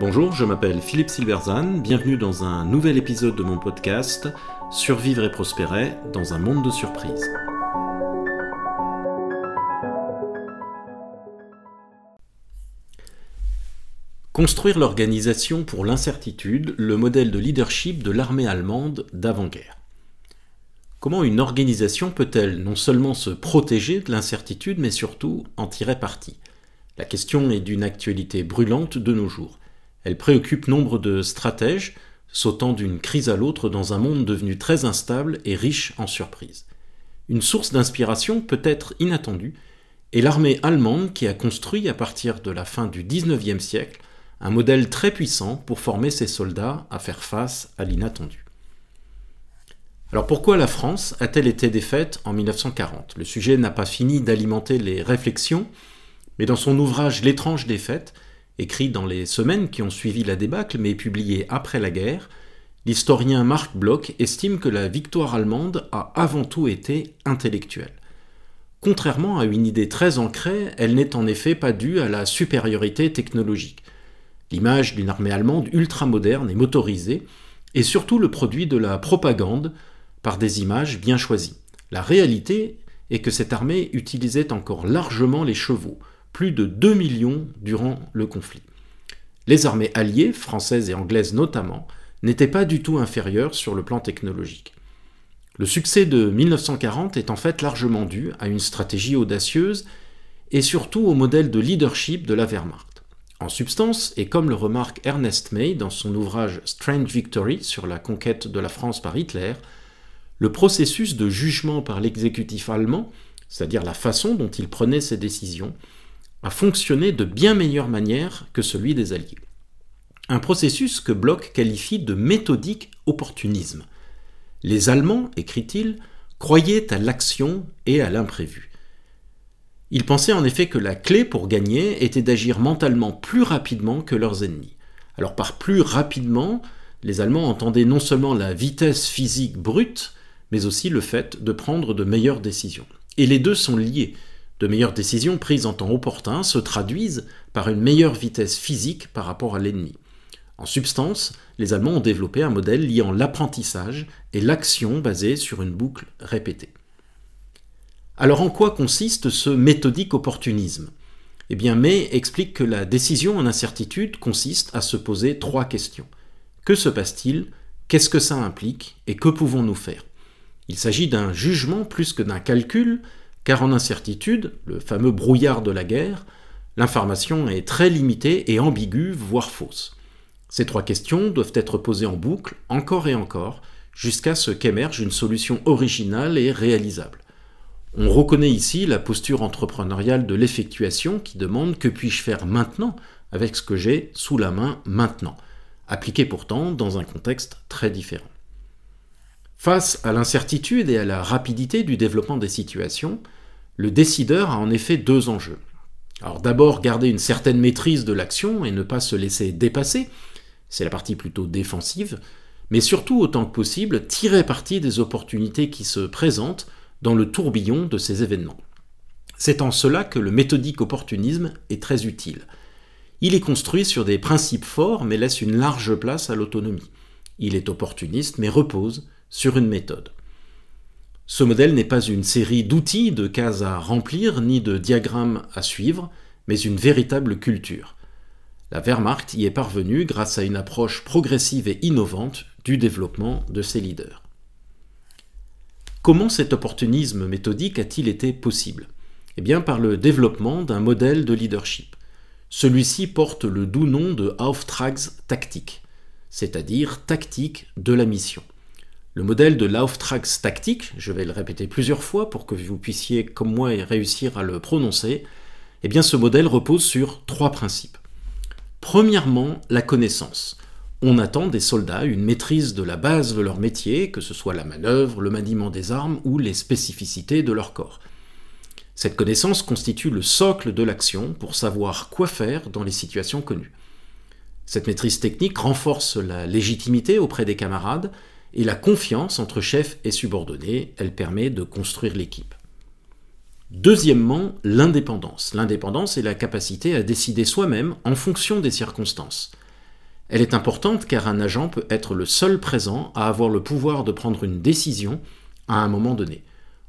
Bonjour, je m'appelle Philippe Silverzan, bienvenue dans un nouvel épisode de mon podcast Survivre et prospérer dans un monde de surprises. Construire l'organisation pour l'incertitude, le modèle de leadership de l'armée allemande d'avant-guerre. Comment une organisation peut-elle non seulement se protéger de l'incertitude, mais surtout en tirer parti? La question est d'une actualité brûlante de nos jours. Elle préoccupe nombre de stratèges, sautant d'une crise à l'autre dans un monde devenu très instable et riche en surprises. Une source d'inspiration peut être inattendue, et l'armée allemande qui a construit à partir de la fin du XIXe siècle un modèle très puissant pour former ses soldats à faire face à l'inattendu. Alors pourquoi la France a-t-elle été défaite en 1940 Le sujet n'a pas fini d'alimenter les réflexions, mais dans son ouvrage L'étrange défaite, écrit dans les semaines qui ont suivi la débâcle mais publié après la guerre, l'historien Marc Bloch estime que la victoire allemande a avant tout été intellectuelle. Contrairement à une idée très ancrée, elle n'est en effet pas due à la supériorité technologique. L'image d'une armée allemande ultramoderne et motorisée est surtout le produit de la propagande par des images bien choisies. La réalité est que cette armée utilisait encore largement les chevaux, plus de 2 millions durant le conflit. Les armées alliées, françaises et anglaises notamment, n'étaient pas du tout inférieures sur le plan technologique. Le succès de 1940 est en fait largement dû à une stratégie audacieuse et surtout au modèle de leadership de la Wehrmacht. En substance, et comme le remarque Ernest May dans son ouvrage Strange Victory sur la conquête de la France par Hitler, le processus de jugement par l'exécutif allemand, c'est-à-dire la façon dont il prenait ses décisions, a fonctionné de bien meilleure manière que celui des Alliés. Un processus que Bloch qualifie de méthodique opportunisme. Les Allemands, écrit-il, croyaient à l'action et à l'imprévu. Ils pensaient en effet que la clé pour gagner était d'agir mentalement plus rapidement que leurs ennemis. Alors par plus rapidement, les Allemands entendaient non seulement la vitesse physique brute, mais aussi le fait de prendre de meilleures décisions. Et les deux sont liés, de meilleures décisions prises en temps opportun se traduisent par une meilleure vitesse physique par rapport à l'ennemi. En substance, les Allemands ont développé un modèle liant l'apprentissage et l'action basée sur une boucle répétée. Alors en quoi consiste ce méthodique opportunisme? Eh bien, May explique que la décision en incertitude consiste à se poser trois questions. Que se passe-t-il? Qu'est-ce que ça implique? Et que pouvons-nous faire? Il s'agit d'un jugement plus que d'un calcul, car en incertitude, le fameux brouillard de la guerre, l'information est très limitée et ambiguë, voire fausse. Ces trois questions doivent être posées en boucle, encore et encore, jusqu'à ce qu'émerge une solution originale et réalisable. On reconnaît ici la posture entrepreneuriale de l'effectuation qui demande que puis-je faire maintenant avec ce que j'ai sous la main maintenant, appliquée pourtant dans un contexte très différent. Face à l'incertitude et à la rapidité du développement des situations, le décideur a en effet deux enjeux. Alors d'abord garder une certaine maîtrise de l'action et ne pas se laisser dépasser, c'est la partie plutôt défensive, mais surtout autant que possible tirer parti des opportunités qui se présentent dans le tourbillon de ces événements. C'est en cela que le méthodique opportunisme est très utile. Il est construit sur des principes forts mais laisse une large place à l'autonomie. Il est opportuniste mais repose sur une méthode. Ce modèle n'est pas une série d'outils, de cases à remplir, ni de diagrammes à suivre, mais une véritable culture. La Wehrmacht y est parvenue grâce à une approche progressive et innovante du développement de ses leaders. Comment cet opportunisme méthodique a-t-il été possible? Eh bien par le développement d'un modèle de leadership. Celui-ci porte le doux nom de Auftragstaktik, c'est-à-dire tactique de la mission. Le modèle de Lauftragstaktik, je vais le répéter plusieurs fois pour que vous puissiez, comme moi, réussir à le prononcer, eh bien ce modèle repose sur trois principes. Premièrement, la connaissance. On attend des soldats une maîtrise de la base de leur métier, que ce soit la manœuvre, le maniement des armes ou les spécificités de leur corps. Cette connaissance constitue le socle de l'action pour savoir quoi faire dans les situations connues. Cette maîtrise technique renforce la légitimité auprès des camarades et la confiance entre chef et subordonné, elle permet de construire l'équipe. Deuxièmement, l'indépendance. L'indépendance est la capacité à décider soi-même en fonction des circonstances. Elle est importante car un agent peut être le seul présent à avoir le pouvoir de prendre une décision à un moment donné.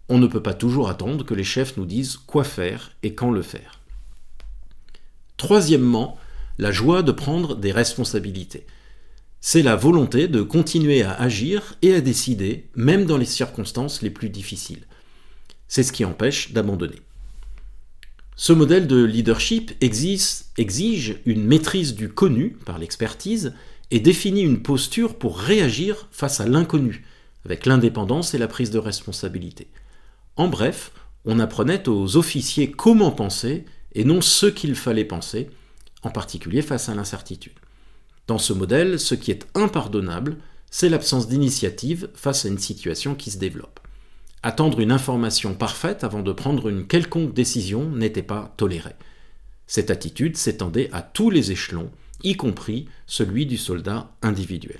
On ne peut pas toujours attendre que les chefs nous disent quoi faire et quand le faire. Troisièmement, la joie de prendre des responsabilités. C'est la volonté de continuer à agir et à décider, même dans les circonstances les plus difficiles. C'est ce qui empêche d'abandonner. Ce modèle de leadership exige, une maîtrise du connu par l'expertise et définit une posture pour réagir face à l'inconnu, avec l'indépendance et la prise de responsabilité. En bref, on apprenait aux officiers comment penser et non ce qu'il fallait penser, en particulier face à l'incertitude. Dans ce modèle, ce qui est impardonnable, c'est l'absence d'initiative face à une situation qui se développe. Attendre une information parfaite avant de prendre une quelconque décision n'était pas toléré. Cette attitude s'étendait à tous les échelons, y compris celui du soldat individuel.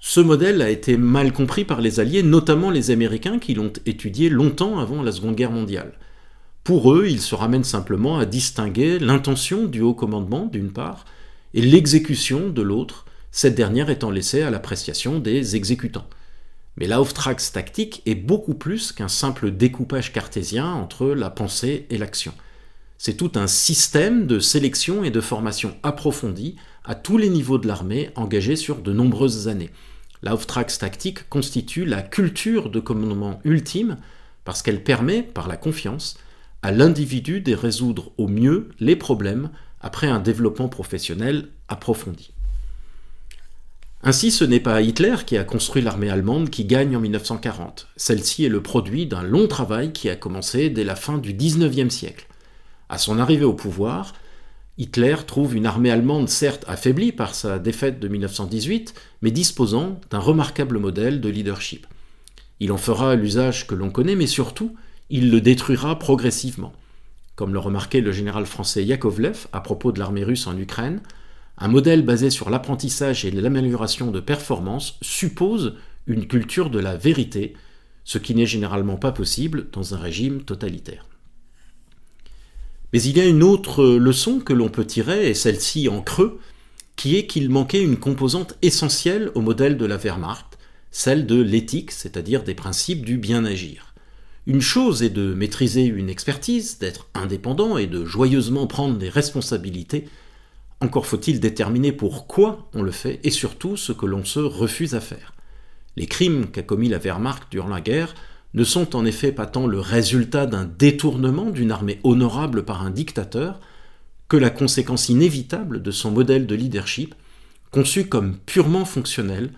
Ce modèle a été mal compris par les Alliés, notamment les Américains qui l'ont étudié longtemps avant la Seconde Guerre mondiale. Pour eux, il se ramène simplement à distinguer l'intention du haut commandement, d'une part, et l'exécution de l'autre, cette dernière étant laissée à l'appréciation des exécutants. Mais l'Auftragstactique est beaucoup plus qu'un simple découpage cartésien entre la pensée et l'action. C'est tout un système de sélection et de formation approfondie à tous les niveaux de l'armée engagée sur de nombreuses années. L'Auftragstactique constitue la culture de commandement ultime parce qu'elle permet, par la confiance, à l'individu de résoudre au mieux les problèmes après un développement professionnel approfondi. Ainsi, ce n'est pas Hitler qui a construit l'armée allemande qui gagne en 1940. Celle-ci est le produit d'un long travail qui a commencé dès la fin du XIXe siècle. À son arrivée au pouvoir, Hitler trouve une armée allemande certes affaiblie par sa défaite de 1918, mais disposant d'un remarquable modèle de leadership. Il en fera l'usage que l'on connaît, mais surtout, il le détruira progressivement. Comme le remarquait le général français Yakovlev à propos de l'armée russe en Ukraine, un modèle basé sur l'apprentissage et l'amélioration de performance suppose une culture de la vérité, ce qui n'est généralement pas possible dans un régime totalitaire. Mais il y a une autre leçon que l'on peut tirer, et celle-ci en creux, qui est qu'il manquait une composante essentielle au modèle de la Wehrmacht, celle de l'éthique, c'est-à-dire des principes du bien agir. Une chose est de maîtriser une expertise, d'être indépendant et de joyeusement prendre des responsabilités. Encore faut-il déterminer pourquoi on le fait et surtout ce que l'on se refuse à faire. Les crimes qu'a commis la Wehrmacht durant la guerre ne sont en effet pas tant le résultat d'un détournement d'une armée honorable par un dictateur que la conséquence inévitable de son modèle de leadership, conçu comme purement fonctionnel,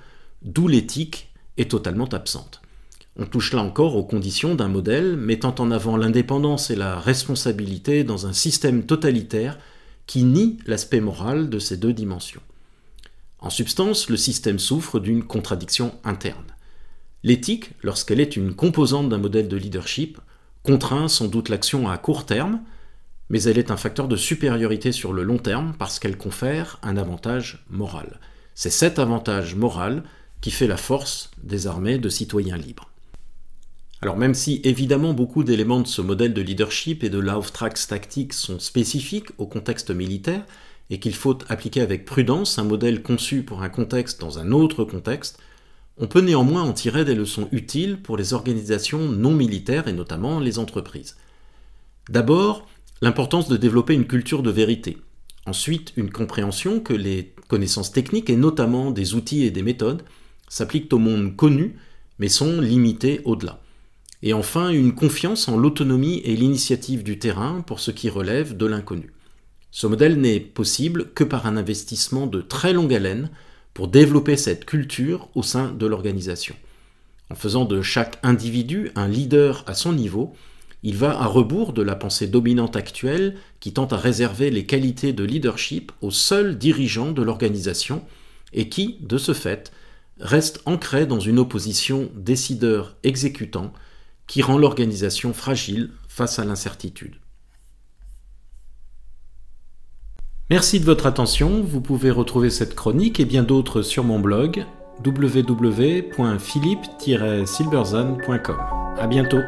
d'où l'éthique est totalement absente. On touche là encore aux conditions d'un modèle mettant en avant l'indépendance et la responsabilité dans un système totalitaire qui nie l'aspect moral de ces deux dimensions. En substance, le système souffre d'une contradiction interne. L'éthique, lorsqu'elle est une composante d'un modèle de leadership, contraint sans doute l'action à court terme, mais elle est un facteur de supériorité sur le long terme parce qu'elle confère un avantage moral. C'est cet avantage moral qui fait la force des armées de citoyens libres. Alors même si évidemment beaucoup d'éléments de ce modèle de leadership et de l'Auftragstactique sont spécifiques au contexte militaire, et qu'il faut appliquer avec prudence un modèle conçu pour un contexte dans un autre contexte, on peut néanmoins en tirer des leçons utiles pour les organisations non militaires et notamment les entreprises. D'abord, l'importance de développer une culture de vérité. Ensuite, une compréhension que les connaissances techniques et notamment des outils et des méthodes s'appliquent au monde connu mais sont limitées au-delà. Et enfin, une confiance en l'autonomie et l'initiative du terrain pour ce qui relève de l'inconnu. Ce modèle n'est possible que par un investissement de très longue haleine pour développer cette culture au sein de l'organisation. En faisant de chaque individu un leader à son niveau, il va à rebours de la pensée dominante actuelle qui tente à réserver les qualités de leadership aux seuls dirigeants de l'organisation et qui, de ce fait, reste ancré dans une opposition décideur-exécutant qui rend l'organisation fragile face à l'incertitude. Merci de votre attention, vous pouvez retrouver cette chronique et bien d'autres sur mon blog www.philippe-silberzan.com. À bientôt.